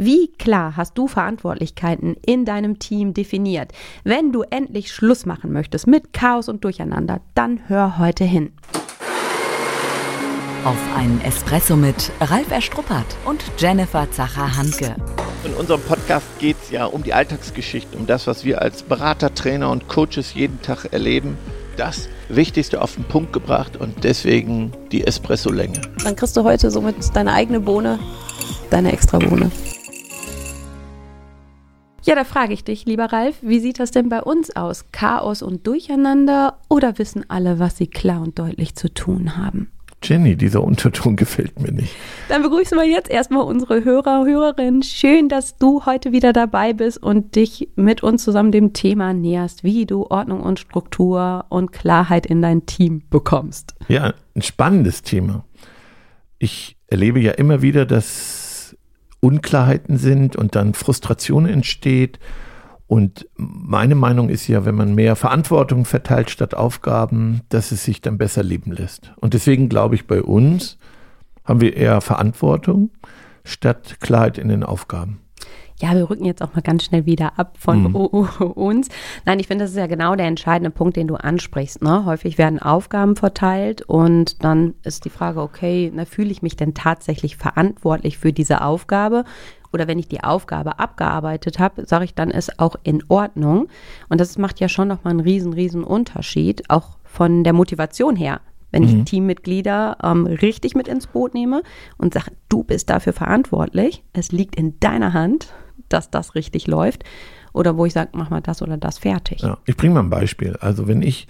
Wie klar hast du Verantwortlichkeiten in deinem Team definiert? Wenn du endlich Schluss machen möchtest mit Chaos und Durcheinander, dann hör heute hin. Auf einen Espresso mit Ralf Erstruppert und Jennifer Zacher-Hanke. In unserem Podcast geht es ja um die Alltagsgeschichte, um das, was wir als Berater, Trainer und Coaches jeden Tag erleben. Das Wichtigste auf den Punkt gebracht und deswegen die Espresso-Länge. Dann kriegst du heute somit deine eigene Bohne, deine extra Bohne. Ja, da frage ich dich, lieber Ralf, wie sieht das denn bei uns aus? Chaos und Durcheinander oder wissen alle, was sie klar und deutlich zu tun haben? Jenny, dieser Unterton gefällt mir nicht. Dann begrüßen wir jetzt erstmal unsere Hörer, Hörerinnen. Schön, dass du heute wieder dabei bist und dich mit uns zusammen dem Thema näherst, wie du Ordnung und Struktur und Klarheit in dein Team bekommst. Ja, ein spannendes Thema. Ich erlebe ja immer wieder, dass Unklarheiten sind und dann Frustration entsteht und meine Meinung ist ja, wenn man mehr Verantwortung verteilt statt Aufgaben, dass es sich dann besser leben lässt. Und deswegen glaube ich, bei uns haben wir eher Verantwortung statt Klarheit in den Aufgaben. Ja, wir rücken jetzt auch mal ganz schnell wieder ab von mhm. uns. Nein, ich finde, das ist ja genau der entscheidende Punkt, den du ansprichst. Ne? Häufig werden Aufgaben verteilt und dann ist die Frage, okay, na, fühle ich mich denn tatsächlich verantwortlich für diese Aufgabe? oder wenn ich die Aufgabe abgearbeitet habe, sage ich, dann ist auch in Ordnung. Und das macht ja schon nochmal einen riesen, riesen Unterschied, auch von der Motivation her. Wenn mhm. ich Teammitglieder ähm, richtig mit ins Boot nehme und sage, du bist dafür verantwortlich, es liegt in deiner Hand, dass das richtig läuft. Oder wo ich sage, mach mal das oder das fertig. Ja, ich bringe mal ein Beispiel. Also wenn ich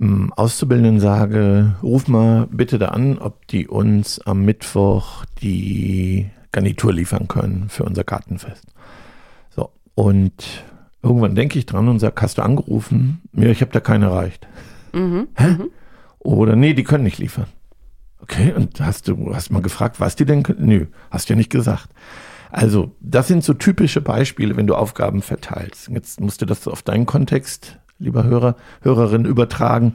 ähm, Auszubildenden sage, ruf mal bitte da an, ob die uns am Mittwoch die Garnitur liefern können für unser Gartenfest. So, und irgendwann denke ich dran und sage, hast du angerufen? Ja, ich habe da keine erreicht. Mhm. Hä? Mhm. Oder nee, die können nicht liefern. Okay, und hast du hast mal gefragt, was die denn können? Nö, hast du ja nicht gesagt. Also, das sind so typische Beispiele, wenn du Aufgaben verteilst. Jetzt musst du das auf deinen Kontext, lieber Hörer, Hörerin, übertragen,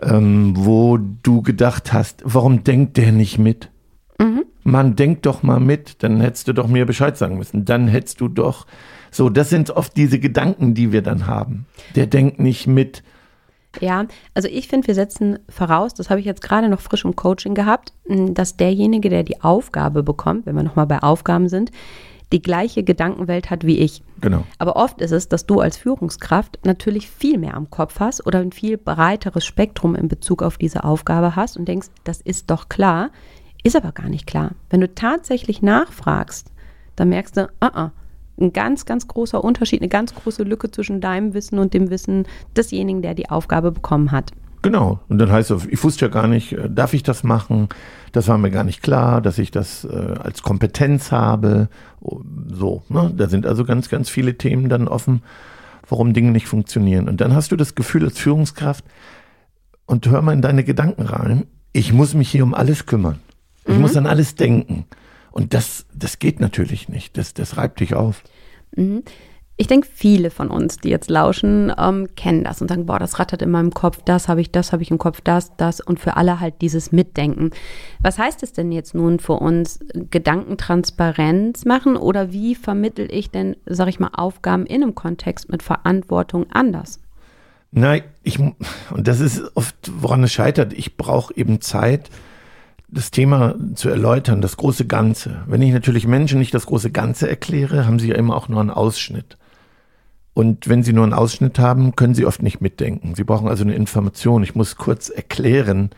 ähm, wo du gedacht hast, warum denkt der nicht mit? Mhm. Man, denk doch mal mit, dann hättest du doch mir Bescheid sagen müssen. Dann hättest du doch. So, das sind oft diese Gedanken, die wir dann haben. Der denkt nicht mit. Ja, also ich finde, wir setzen voraus, das habe ich jetzt gerade noch frisch im Coaching gehabt, dass derjenige, der die Aufgabe bekommt, wenn wir nochmal bei Aufgaben sind, die gleiche Gedankenwelt hat wie ich. Genau. Aber oft ist es, dass du als Führungskraft natürlich viel mehr am Kopf hast oder ein viel breiteres Spektrum in Bezug auf diese Aufgabe hast und denkst, das ist doch klar. Ist aber gar nicht klar. Wenn du tatsächlich nachfragst, dann merkst du, uh -uh, ein ganz, ganz großer Unterschied, eine ganz große Lücke zwischen deinem Wissen und dem Wissen desjenigen, der die Aufgabe bekommen hat. Genau. Und dann heißt es, ich wusste ja gar nicht, äh, darf ich das machen? Das war mir gar nicht klar, dass ich das äh, als Kompetenz habe. Oh, so, ne? Da sind also ganz, ganz viele Themen dann offen, warum Dinge nicht funktionieren. Und dann hast du das Gefühl als Führungskraft, und hör mal in deine Gedanken rein, ich muss mich hier um alles kümmern. Ich mhm. muss an alles denken. Und das, das geht natürlich nicht. Das, das reibt dich auf. Mhm. Ich denke, viele von uns, die jetzt lauschen, ähm, kennen das und sagen, boah, das rattert in meinem Kopf, das habe ich, das habe ich im Kopf, das, das und für alle halt dieses Mitdenken. Was heißt es denn jetzt nun für uns, Gedankentransparenz machen oder wie vermittel ich denn, sage ich mal, Aufgaben in einem Kontext mit Verantwortung anders? Nein, ich, und das ist oft, woran es scheitert, ich brauche eben Zeit, das Thema zu erläutern, das große Ganze. Wenn ich natürlich Menschen nicht das große Ganze erkläre, haben sie ja immer auch nur einen Ausschnitt. Und wenn sie nur einen Ausschnitt haben, können sie oft nicht mitdenken. Sie brauchen also eine Information. Ich muss kurz erklären,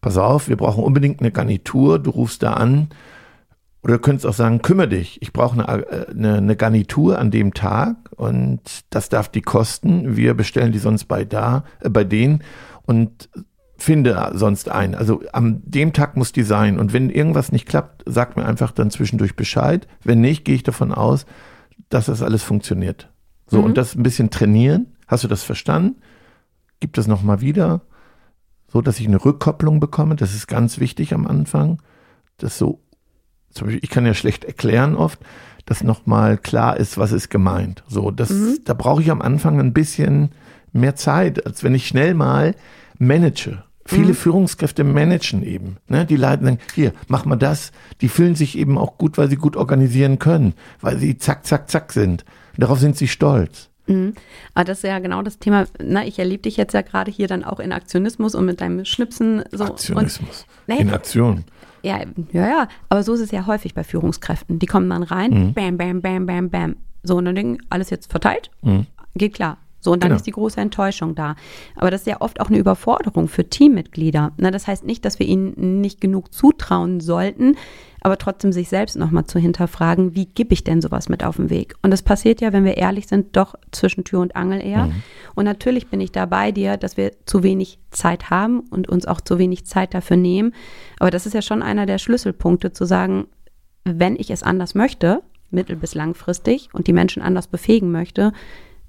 pass auf, wir brauchen unbedingt eine Garnitur, du rufst da an. Oder du könntest auch sagen, kümmere dich, ich brauche eine, äh, eine, eine Garnitur an dem Tag und das darf die kosten. Wir bestellen die sonst bei da, äh, bei denen. Und finde sonst ein. Also am dem Tag muss die sein. Und wenn irgendwas nicht klappt, sagt mir einfach dann zwischendurch Bescheid. Wenn nicht, gehe ich davon aus, dass das alles funktioniert. So, mhm. und das ein bisschen trainieren. Hast du das verstanden? Gib das nochmal wieder, so dass ich eine Rückkopplung bekomme. Das ist ganz wichtig am Anfang. Das so, zum Beispiel, ich kann ja schlecht erklären oft, dass nochmal klar ist, was ist gemeint. So, das, mhm. da brauche ich am Anfang ein bisschen mehr Zeit, als wenn ich schnell mal manage. Viele mhm. Führungskräfte managen eben. Ne? Die leiten dann, hier, mach mal das. Die fühlen sich eben auch gut, weil sie gut organisieren können, weil sie zack, zack, zack sind. darauf sind sie stolz. Mhm. Aber das ist ja genau das Thema. Na, ich erlebe dich jetzt ja gerade hier dann auch in Aktionismus und mit deinem Schnipsen. So. Aktionismus. Und, in Aktion. Ja, ja, ja. Aber so ist es ja häufig bei Führungskräften. Die kommen dann rein, mhm. bam, bam, bam, bam, bam. So, und dann denken, alles jetzt verteilt, mhm. geht klar. So, und dann genau. ist die große Enttäuschung da. Aber das ist ja oft auch eine Überforderung für Teammitglieder. Na, das heißt nicht, dass wir ihnen nicht genug zutrauen sollten, aber trotzdem sich selbst nochmal zu hinterfragen, wie gebe ich denn sowas mit auf den Weg? Und das passiert ja, wenn wir ehrlich sind, doch zwischen Tür und Angel eher. Mhm. Und natürlich bin ich da bei dir, dass wir zu wenig Zeit haben und uns auch zu wenig Zeit dafür nehmen. Aber das ist ja schon einer der Schlüsselpunkte, zu sagen, wenn ich es anders möchte, mittel- bis langfristig und die Menschen anders befähigen möchte,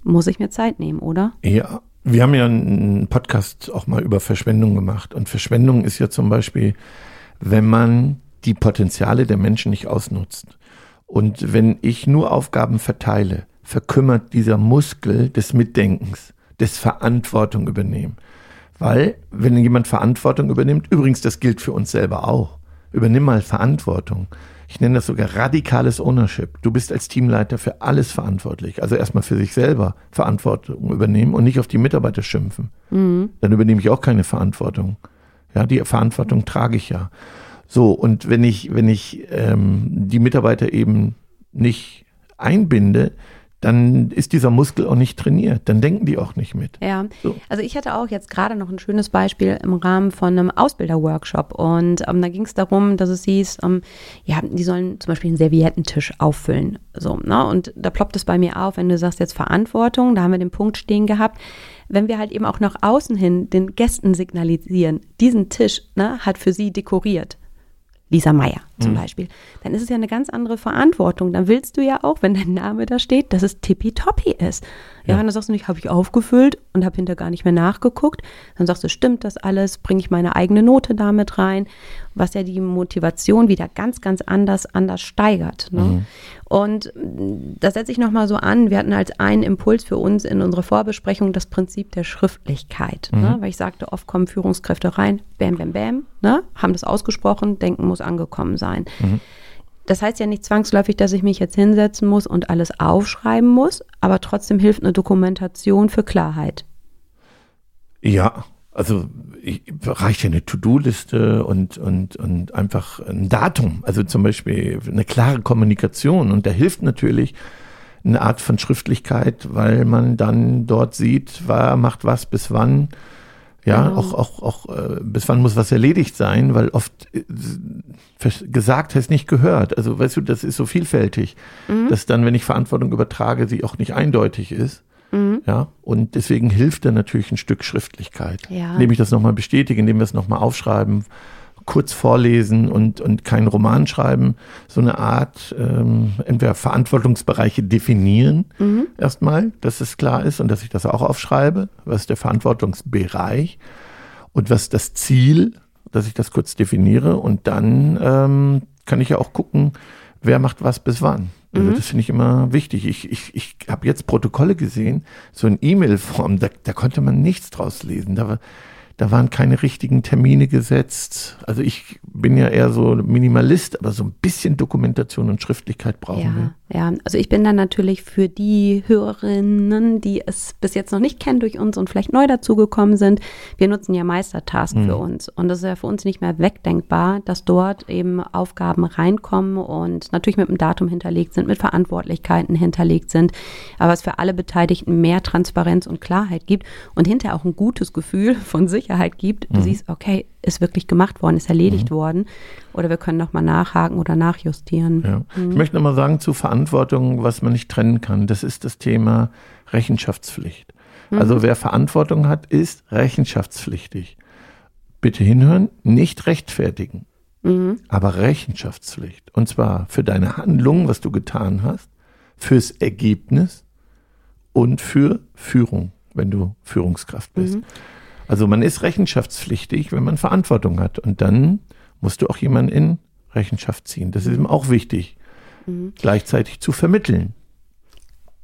muss ich mir Zeit nehmen, oder? Ja. Wir haben ja einen Podcast auch mal über Verschwendung gemacht. Und Verschwendung ist ja zum Beispiel, wenn man die Potenziale der Menschen nicht ausnutzt. Und wenn ich nur Aufgaben verteile, verkümmert dieser Muskel des Mitdenkens, des Verantwortung übernehmen. Weil, wenn jemand Verantwortung übernimmt, übrigens, das gilt für uns selber auch. Übernimm mal Verantwortung ich nenne das sogar radikales Ownership. Du bist als Teamleiter für alles verantwortlich. Also erstmal für sich selber Verantwortung übernehmen und nicht auf die Mitarbeiter schimpfen. Mhm. Dann übernehme ich auch keine Verantwortung. Ja, die Verantwortung trage ich ja. So, und wenn ich, wenn ich ähm, die Mitarbeiter eben nicht einbinde, dann ist dieser Muskel auch nicht trainiert. Dann denken die auch nicht mit. Ja, so. also ich hatte auch jetzt gerade noch ein schönes Beispiel im Rahmen von einem Ausbilderworkshop und ähm, da ging es darum, dass es hieß, ähm, ja, die sollen zum Beispiel einen Serviettentisch auffüllen. So, ne? Und da ploppt es bei mir auf, wenn du sagst jetzt Verantwortung, da haben wir den Punkt stehen gehabt wenn wir halt eben auch nach außen hin den Gästen signalisieren, diesen Tisch ne, hat für sie dekoriert. Lisa Meyer zum mhm. Beispiel, dann ist es ja eine ganz andere Verantwortung. Dann willst du ja auch, wenn dein Name da steht, dass es tippitoppi ist. Ja, ja. und dann sagst du nicht, habe ich aufgefüllt und habe hinter gar nicht mehr nachgeguckt. Dann sagst du, stimmt das alles, bringe ich meine eigene Note damit rein, was ja die Motivation wieder ganz, ganz anders, anders steigert. Ne? Mhm. Und da setze ich nochmal so an, wir hatten als einen Impuls für uns in unserer Vorbesprechung das Prinzip der Schriftlichkeit. Ne? Mhm. Ne? Weil ich sagte, oft kommen Führungskräfte rein, bam, bam, bam, ne? haben das ausgesprochen, denken muss angekommen sein. Mhm. Das heißt ja nicht zwangsläufig, dass ich mich jetzt hinsetzen muss und alles aufschreiben muss, aber trotzdem hilft eine Dokumentation für Klarheit. Ja, also ich, reicht ja eine To-Do-Liste und, und, und einfach ein Datum, also zum Beispiel eine klare Kommunikation. Und da hilft natürlich eine Art von Schriftlichkeit, weil man dann dort sieht, wer macht was bis wann. Ja, genau. auch, auch, auch äh, bis wann muss was erledigt sein, weil oft äh, gesagt heißt nicht gehört. Also weißt du, das ist so vielfältig, mhm. dass dann, wenn ich Verantwortung übertrage, sie auch nicht eindeutig ist. Mhm. Ja, und deswegen hilft da natürlich ein Stück Schriftlichkeit. Ja. Indem ich das nochmal bestätige, indem wir es nochmal aufschreiben, kurz vorlesen und, und keinen Roman schreiben. So eine Art, ähm, entweder Verantwortungsbereiche definieren, mhm. erstmal, dass es klar ist und dass ich das auch aufschreibe. Was ist der Verantwortungsbereich? Und was ist das Ziel, dass ich das kurz definiere? Und dann ähm, kann ich ja auch gucken, wer macht was bis wann. Also mhm. das finde ich immer wichtig. Ich, ich, ich habe jetzt Protokolle gesehen, so in E-Mail-Form, da, da konnte man nichts draus lesen. Da war, da waren keine richtigen Termine gesetzt. Also ich bin ja eher so Minimalist, aber so ein bisschen Dokumentation und Schriftlichkeit brauchen ja, wir. Ja, also ich bin dann natürlich für die Hörerinnen, die es bis jetzt noch nicht kennen durch uns und vielleicht neu dazugekommen sind. Wir nutzen ja Meistertask mhm. für uns und das ist ja für uns nicht mehr wegdenkbar, dass dort eben Aufgaben reinkommen und natürlich mit einem Datum hinterlegt sind, mit Verantwortlichkeiten hinterlegt sind, aber es für alle Beteiligten mehr Transparenz und Klarheit gibt und hinterher auch ein gutes Gefühl von sich Sicherheit gibt. Du mhm. siehst, okay, ist wirklich gemacht worden, ist erledigt mhm. worden. Oder wir können nochmal nachhaken oder nachjustieren. Ja. Mhm. Ich möchte nochmal sagen zu Verantwortung, was man nicht trennen kann. Das ist das Thema Rechenschaftspflicht. Mhm. Also wer Verantwortung hat, ist rechenschaftspflichtig. Bitte hinhören, nicht rechtfertigen, mhm. aber Rechenschaftspflicht. Und zwar für deine Handlung, was du getan hast, fürs Ergebnis und für Führung, wenn du Führungskraft bist. Mhm. Also man ist rechenschaftspflichtig, wenn man Verantwortung hat. Und dann musst du auch jemanden in Rechenschaft ziehen. Das ist eben auch wichtig, mhm. gleichzeitig zu vermitteln.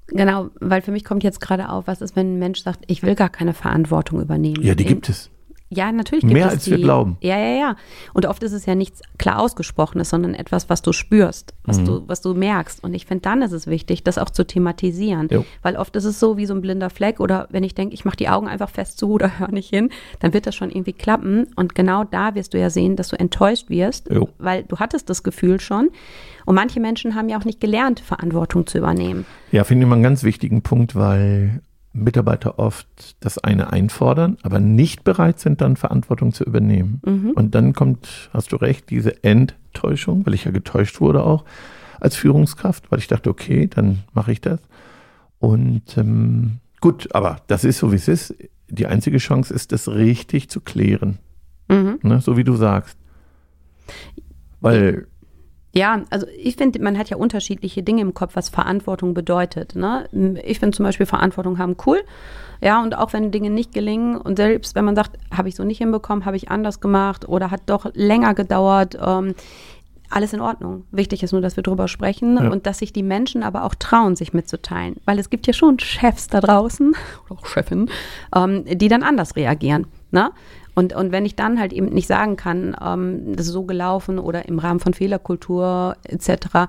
Genau, weil für mich kommt jetzt gerade auf, was ist, wenn ein Mensch sagt, ich will gar keine Verantwortung übernehmen. Ja, die gibt es. Ja, natürlich gibt Mehr es als die, wir glauben. Ja, ja, ja. Und oft ist es ja nichts klar ausgesprochenes, sondern etwas, was du spürst, was Mhm. du, was du merkst. Und ich finde, dann ist es wichtig, das auch zu thematisieren. Jo. Weil oft ist es so wie so ein blinder Fleck oder wenn ich denke, ich mache die Augen einfach fest zu oder höre nicht hin, dann wird das schon irgendwie klappen. Und genau da wirst du ja sehen, dass du enttäuscht wirst, Jo. weil du hattest das Gefühl schon. Und manche Menschen haben ja auch nicht gelernt, Verantwortung zu übernehmen. Ja, finde ich mal einen ganz wichtigen Punkt, weil Mitarbeiter oft das eine einfordern, aber nicht bereit sind, dann Verantwortung zu übernehmen. Und dann kommt, hast du recht, diese Enttäuschung, weil ich ja getäuscht wurde auch als Führungskraft, weil ich dachte, okay, dann mache ich das. Und ähm, gut, aber das ist so, wie es ist. Die einzige Chance ist, das richtig zu klären. Mhm. Ne? So wie du sagst. Weil Ja, also ich finde, man hat ja unterschiedliche Dinge im Kopf, was Verantwortung bedeutet. Ne? Ich finde zum Beispiel Verantwortung haben cool. Ja, und auch wenn Dinge nicht gelingen und selbst wenn man sagt, habe ich so nicht hinbekommen, habe ich anders gemacht oder hat doch länger gedauert, ähm, alles in Ordnung. Wichtig ist nur, dass wir drüber sprechen Ja. und dass sich die Menschen aber auch trauen, sich mitzuteilen. Weil es gibt ja schon Chefs da draußen, oder auch Chefinnen, ähm, die dann anders reagieren. Ne? Und, und wenn ich dann halt eben nicht sagen kann, ähm, das ist so gelaufen oder im Rahmen von Fehlerkultur etc.,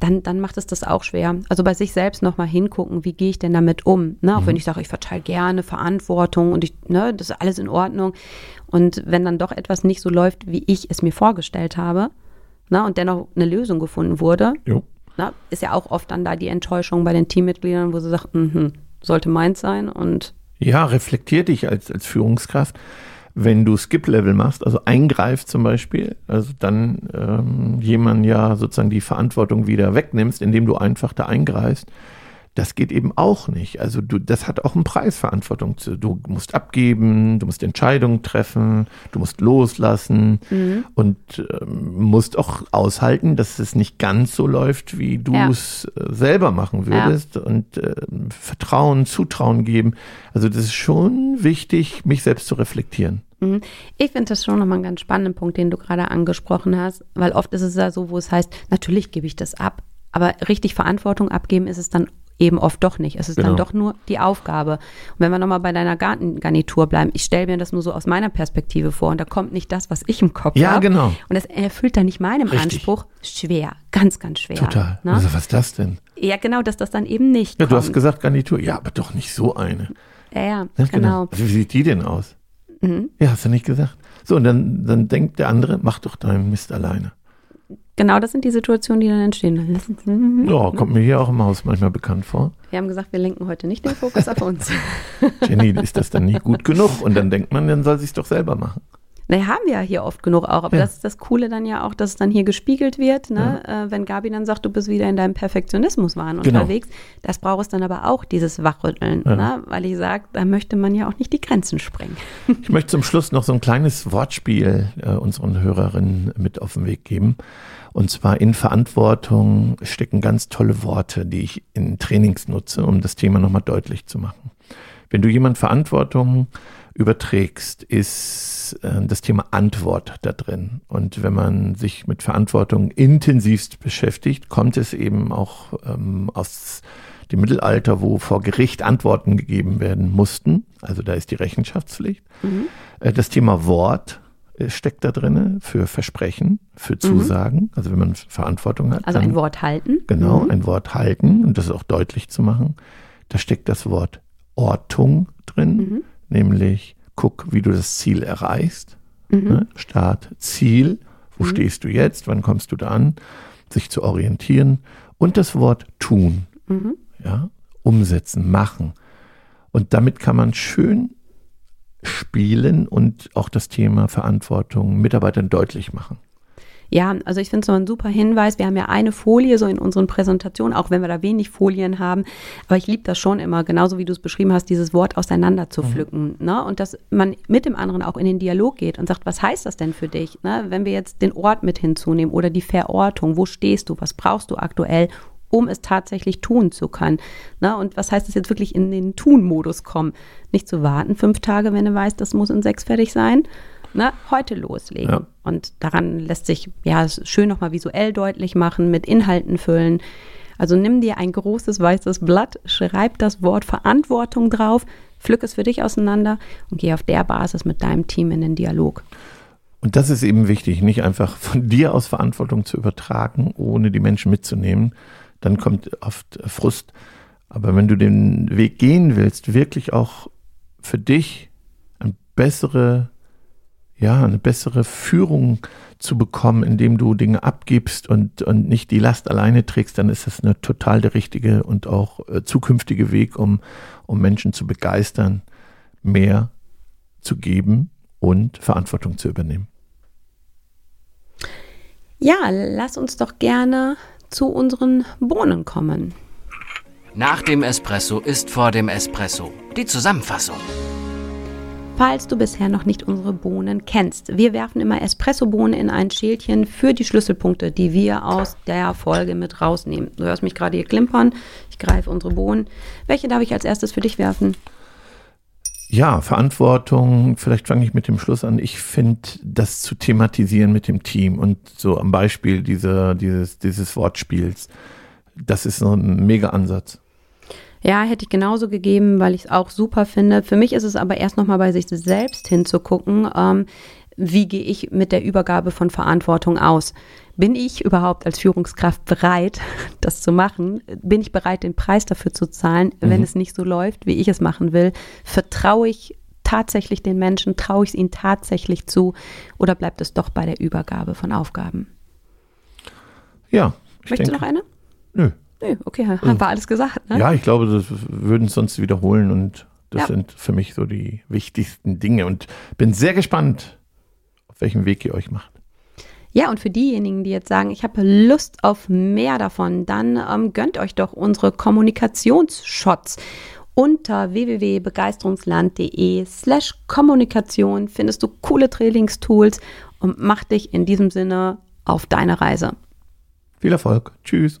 dann, dann macht es das auch schwer. Also bei sich selbst nochmal hingucken, wie gehe ich denn damit um? Ne? Auch wenn ich sage, ich verteile gerne Verantwortung und ich, ne, das ist alles in Ordnung. Und wenn dann doch etwas nicht so läuft, wie ich es mir vorgestellt habe, ne, und dennoch eine Lösung gefunden wurde, jo, ne, ist ja auch oft dann da die Enttäuschung bei den Teammitgliedern, wo sie sagt, mhm, sollte meins sein und Ja, reflektier dich als, als Führungskraft. Wenn du Skip-Level machst, also eingreifst zum Beispiel, also dann ähm, jemand ja sozusagen die Verantwortung wieder wegnimmst, indem du einfach da eingreifst, das geht eben auch nicht. Also du, das hat auch einen Preis, Verantwortung. zu- Du musst abgeben, du musst Entscheidungen treffen, du musst loslassen und ähm, musst auch aushalten, dass es nicht ganz so läuft, wie du Ja. es äh, selber machen würdest und äh, Vertrauen, Zutrauen geben. Also das ist schon wichtig, mich selbst zu reflektieren. Mhm. Ich finde das schon nochmal einen ganz spannenden Punkt, den du gerade angesprochen hast, weil oft ist es ja so, wo es heißt, natürlich gebe ich das ab, aber richtig Verantwortung abgeben ist es dann eben oft doch nicht. Es ist dann Genau. doch nur die Aufgabe. Und wenn wir nochmal bei deiner Garten Garnitur bleiben, ich stelle mir das nur so aus meiner Perspektive vor und da kommt nicht das, was ich im Kopf Ja, habe. genau. Und das erfüllt dann nicht meinem Richtig. Anspruch. Schwer, ganz, ganz schwer. Total. Ne? Also was ist das denn? Ja, genau, dass das dann eben nicht Ja, du kommt. hast gesagt Garnitur. Ja, aber doch nicht so eine. ja, ja, Ja, genau. Also, wie sieht die denn aus? Mhm. Ja, hast du nicht gesagt. So, und dann, dann denkt der andere, mach doch deinen Mist alleine. Genau, das sind die Situationen, die dann entstehen. Ja, kommt mir hier auch im Haus manchmal bekannt vor. Wir haben gesagt, wir lenken heute nicht den Fokus auf uns. Jenny, ist das dann nicht gut genug? Und dann denkt man, dann soll sie es doch selber machen. Naja, haben wir ja hier oft genug auch. Aber Ja. das ist das Coole dann ja auch, dass es dann hier gespiegelt wird. Ne? Äh, wenn Gabi dann sagt, du bist wieder in deinem Perfektionismuswahn Genau. unterwegs, das braucht es dann aber auch, dieses Wachrütteln. Ja. Ne? Weil ich sage, da möchte man ja auch nicht die Grenzen sprengen. Ich möchte zum Schluss noch so ein kleines Wortspiel äh, unseren Hörerinnen mit auf den Weg geben. Und zwar in Verantwortung stecken ganz tolle Worte, die ich in Trainings nutze, um das Thema nochmal deutlich zu machen. Wenn du jemand Verantwortung überträgst, ist äh, das Thema Antwort da drin. Und wenn man sich mit Verantwortung intensivst beschäftigt, kommt es eben auch ähm, aus dem Mittelalter, wo vor Gericht Antworten gegeben werden mussten. Also da ist die Rechenschaftspflicht. Äh, Das Thema Wort äh, steckt da drinne für Versprechen, für Zusagen. Also wenn man Verantwortung hat. Also ein Wort halten. Genau, Mhm. ein Wort halten und das auch deutlich zu machen. Da steckt das Wort Ortung drin, Mhm. Nämlich guck, wie du das Ziel erreichst. Mhm. Ne? Start, Ziel, wo stehst du jetzt, wann kommst du da an, sich zu orientieren und das Wort tun, Mhm. ja, umsetzen, machen. Und damit kann man schön spielen und auch das Thema Verantwortung Mitarbeitern deutlich machen. Ja, also ich finde es so ein super Hinweis. Wir haben ja eine Folie so in unseren Präsentationen, auch wenn wir da wenig Folien haben. Aber ich liebe das schon immer, genauso wie du es beschrieben hast, dieses Wort auseinander zu pflücken. Ne? Und dass man mit dem anderen auch in den Dialog geht und sagt, was heißt das denn für dich? Ne? Wenn wir jetzt den Ort mit hinzunehmen oder die Verortung, wo stehst du, was brauchst du aktuell? um es tatsächlich tun zu können. Ne? Und was heißt es jetzt wirklich in den Tun-Modus kommen? Nicht zu warten, fünf Tage, wenn du weißt, das muss in sechs fertig sein. Ne? Heute loslegen. Ja. Und daran lässt sich ja schön nochmal visuell deutlich machen, mit Inhalten füllen. Also nimm dir ein großes weißes Blatt, schreib das Wort Verantwortung drauf, pflück es für dich auseinander und geh auf der Basis mit deinem Team in den Dialog. Und das ist eben wichtig, nicht einfach von dir aus Verantwortung zu übertragen, ohne die Menschen mitzunehmen. Dann kommt oft Frust. Aber wenn du den Weg gehen willst, wirklich auch für dich eine bessere, ja, eine bessere Führung zu bekommen, indem du Dinge abgibst und, und nicht die Last alleine trägst, dann ist das eine total der richtige und auch äh, zukünftige Weg, um, um Menschen zu begeistern, mehr zu geben und Verantwortung zu übernehmen. Ja, lass uns doch gerne zu unseren Bohnen kommen. Nach dem Espresso ist vor dem Espresso. Die Zusammenfassung. Falls du bisher noch nicht unsere Bohnen kennst, wir werfen immer Espresso-Bohnen in ein Schälchen für die Schlüsselpunkte, die wir aus der Folge mit rausnehmen. Du hörst mich gerade hier klimpern. Ich greife unsere Bohnen. Welche darf ich als erstes für dich werfen? Ja, Verantwortung, vielleicht fange ich mit dem Schluss an. Ich finde, das zu thematisieren mit dem Team und so am Beispiel dieser, dieses, dieses Wortspiels, das ist so ein mega Ansatz. Ja, hätte ich genauso gegeben, weil ich es auch super finde. Für mich ist es aber erst nochmal bei sich selbst hinzugucken, ähm, wie gehe ich mit der Übergabe von Verantwortung aus? Bin ich überhaupt als Führungskraft bereit, das zu machen? Bin ich bereit, den Preis dafür zu zahlen, wenn mhm. es nicht so läuft, wie ich es machen will? Vertraue ich tatsächlich den Menschen? Traue ich es ihnen tatsächlich zu? Oder bleibt es doch bei der Übergabe von Aufgaben? Ja. Möchtest denke, du noch eine? Nö. Nö, okay, haben wir alles gesagt. Ne? Ja, ich glaube, das würden es sonst wiederholen und das ja. sind für mich so die wichtigsten Dinge und bin sehr gespannt, auf welchem Weg ihr euch macht. Ja, und für diejenigen, die jetzt sagen, ich habe Lust auf mehr davon, dann ähm, gönnt euch doch unsere Kommunikationsshots. Unter www.begeisterungsland.de slash Kommunikation findest du coole Trainingstools und mach dich in diesem Sinne auf deine Reise. Viel Erfolg. Tschüss